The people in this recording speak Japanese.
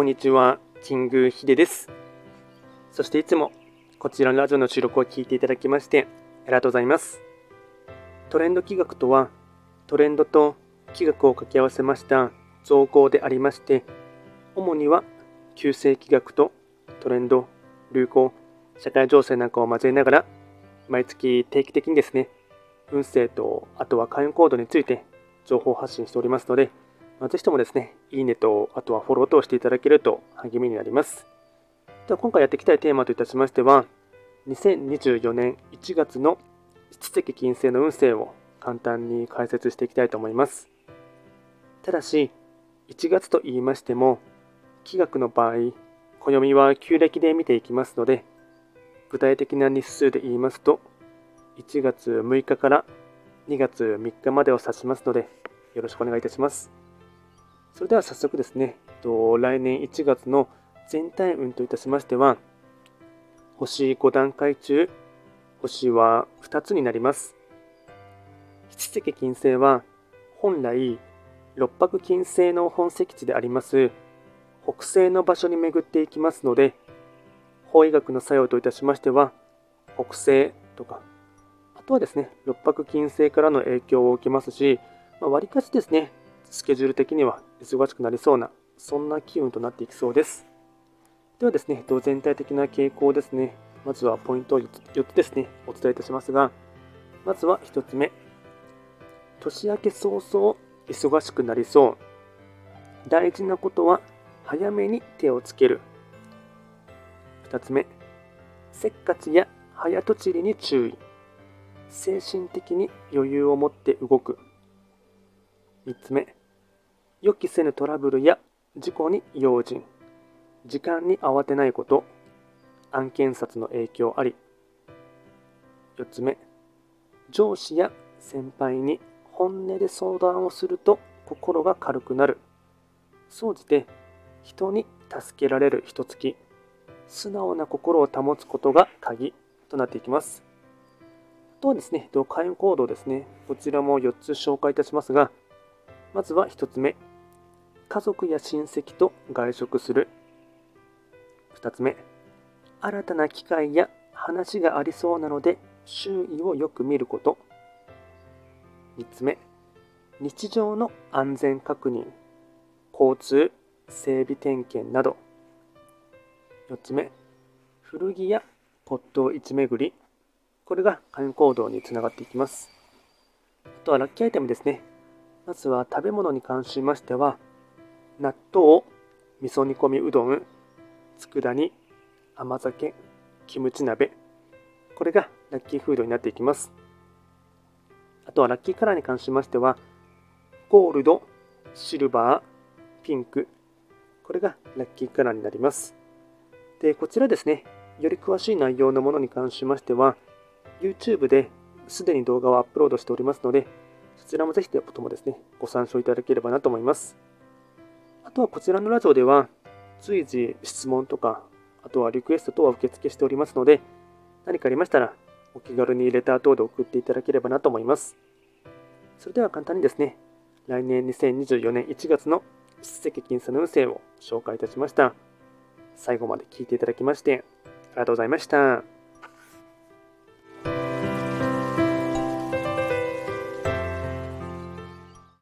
こんにちは、キングヒデです。そしていつもこちらのラジオの収録を聞いていただきましてありがとうございます。トレンド企画とは、トレンドと企画を掛け合わせました造語でありまして、主には旧世企画とトレンド、流行、社会情勢なんかを交えながら、毎月定期的にですね、運勢とあとは会員コードについて情報発信しておりますので、ぜひともですね、いいねと、あとはフォローとしていただけると励みになります。では今回やっていきたいテーマといたしましては、2024年1月の七石金星の運勢を簡単に解説していきたいと思います。ただし、1月と言いましても、気学の場合、暦は旧暦で見ていきますので、具体的な日数で言いますと、1月6日から2月3日までを指しますので、よろしくお願いいたします。それでは早速ですね、来年1月の全体運といたしましては、星5段階中、星は2つになります。七石金星は、本来、六白金星の本石地であります北西の場所に巡っていきますので、法医学の作用といたしましては、北西とか、あとはですね、六白金星からの影響を受けますし、まあ、割かしですね、スケジュール的には忙しくなりそうな、そんな機運となっていきそうです。ではですね、全体的な傾向ですね。まずはポイントを4つですね、お伝えいたしますが、まずは1つ目。年明け早々、忙しくなりそう。大事なことは、早めに手をつける。2つ目。せっかちや早とちりに注意。精神的に余裕を持って動く。3つ目。予期せぬトラブルや事故に用心。時間に慌てないこと。案件札の影響あり。4つ目。上司や先輩に本音で相談をすると心が軽くなる。総じて人に助けられる一月。素直な心を保つことが鍵となっていきます。あとはですね、会員行動ですね。こちらも4つ紹介いたしますが、まずは1つ目。家族や親戚と外食する。2つ目、新たな機会や話がありそうなので周囲をよく見ること。3つ目、日常の安全確認、交通、整備点検など。4つ目、古着や骨董市巡り。これが会員行動につながっていきます。あとはラッキーアイテムですね。まずは食べ物に関しましては、納豆、味噌煮込みうどん、佃煮、甘酒、キムチ鍋。これがラッキーフードになっていきます。あとはラッキーカラーに関しましては、ゴールド、シルバー、ピンク。これがラッキーカラーになります。で、こちらですね、より詳しい内容のものに関しましては、YouTube ですでに動画をアップロードしておりますので、そちらもぜひともですね、ご参照いただければなと思います。あとはこちらのラジオでは、随時質問とか、あとはリクエスト等は受付しておりますので、何かありましたら、お気軽にレター等で送っていただければなと思います。それでは簡単にですね、来年2024年1月の出席金差の運勢を紹介いたしました。最後まで聞いていただきまして、ありがとうございました。